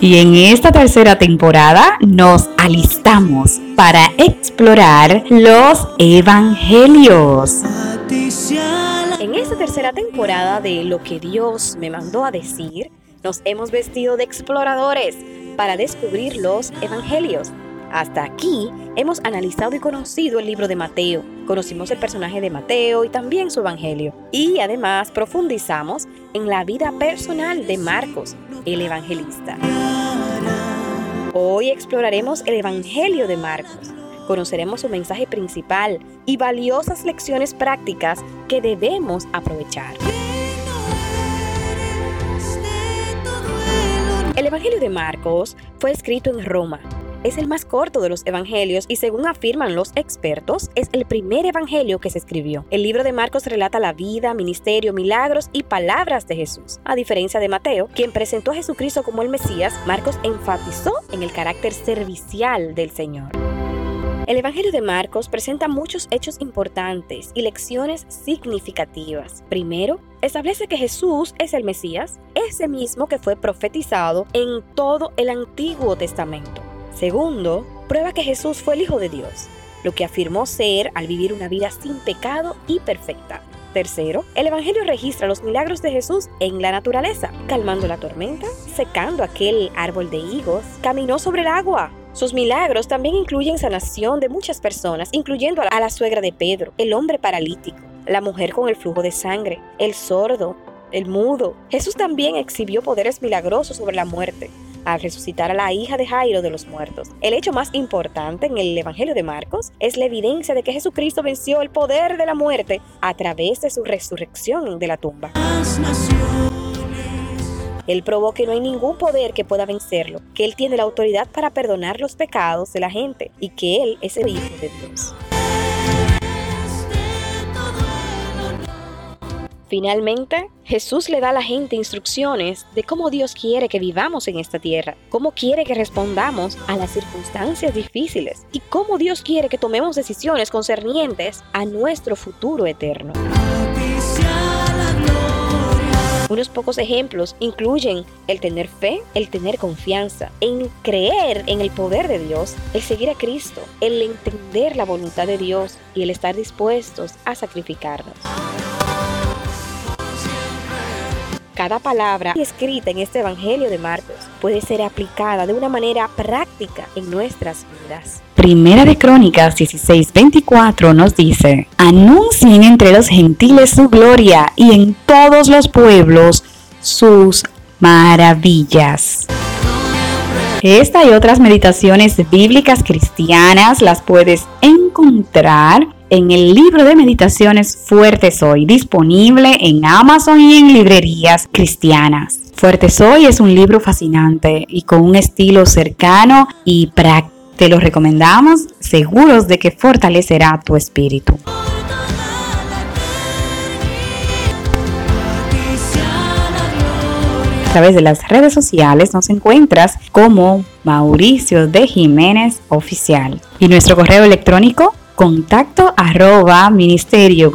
Y en esta tercera temporada nos alistamos para explorar los evangelios. En esta tercera temporada de Lo que Dios me mandó a decir, nos hemos vestido de exploradores para descubrir los evangelios. Hasta aquí hemos analizado y conocido el libro de Mateo, conocimos el personaje de Mateo y también su evangelio. Y además profundizamos en la vida personal de Marcos, el evangelista. Hoy exploraremos el evangelio de Marcos. Conoceremos su mensaje principal y valiosas lecciones prácticas que debemos aprovechar. El Evangelio de Marcos fue escrito en Roma es el más corto de los evangelios y según afirman los expertos, es el primer evangelio que se escribió. El libro de Marcos relata la vida, ministerio, milagros y palabras de Jesús. A diferencia de Mateo, quien presentó a Jesucristo como el Mesías, Marcos enfatizó en el carácter servicial del Señor. El Evangelio de Marcos presenta muchos hechos importantes y lecciones significativas. Primero, establece que Jesús es el Mesías, ese mismo que fue profetizado en todo el Antiguo Testamento. Segundo, prueba que Jesús fue el Hijo de Dios, lo que afirmó ser al vivir una vida sin pecado y perfecta. Tercero, el Evangelio registra los milagros de Jesús en la naturaleza, calmando la tormenta, secando aquel árbol de higos, caminó sobre el agua. Sus milagros también incluyen sanación de muchas personas, incluyendo a la suegra de Pedro, el hombre paralítico, la mujer con el flujo de sangre, el sordo, el mudo. Jesús también exhibió poderes milagrosos sobre la muerte, al resucitar a la hija de Jairo de los muertos. El hecho más importante en el Evangelio de Marcos es la evidencia de que Jesucristo venció el poder de la muerte a través de su resurrección de la tumba. Él probó que no hay ningún poder que pueda vencerlo, que Él tiene la autoridad para perdonar los pecados de la gente y que Él es el Hijo de Dios. Finalmente, Jesús le da a la gente instrucciones de cómo Dios quiere que vivamos en esta tierra, cómo quiere que respondamos a las circunstancias difíciles y cómo Dios quiere que tomemos decisiones concernientes a nuestro futuro eterno. Unos pocos ejemplos incluyen el tener fe, el tener confianza, en creer en el poder de Dios, el seguir a Cristo, el entender la voluntad de Dios y el estar dispuestos a sacrificarnos. Cada palabra escrita en este Evangelio de Marcos puede ser aplicada de una manera práctica en nuestras vidas. Primera de Crónicas 16:24 nos dice, anuncien entre los gentiles su gloria y en todos los pueblos sus maravillas. Esta y otras meditaciones bíblicas cristianas las puedes encontrar en el libro de meditaciones Fuerte Soy, disponible en Amazon y en librerías cristianas. Fuerte Soy es un libro fascinante y con un estilo cercano y práctico. Te lo recomendamos, seguros de que fortalecerá tu espíritu. A través de las redes sociales nos encuentras como Mauricio de Jiménez Oficial y nuestro correo electrónico contacto arroba ministerio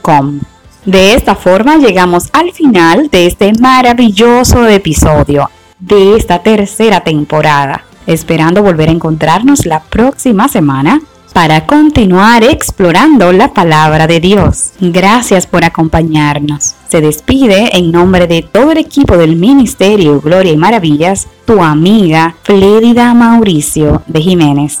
com. De esta forma llegamos al final de este maravilloso episodio de esta tercera temporada, esperando volver a encontrarnos la próxima semana para continuar explorando la palabra de Dios. Gracias por acompañarnos. Se despide en nombre de todo el equipo del Ministerio Gloria y Maravillas, tu amiga Flérida Mauricio de Jiménez.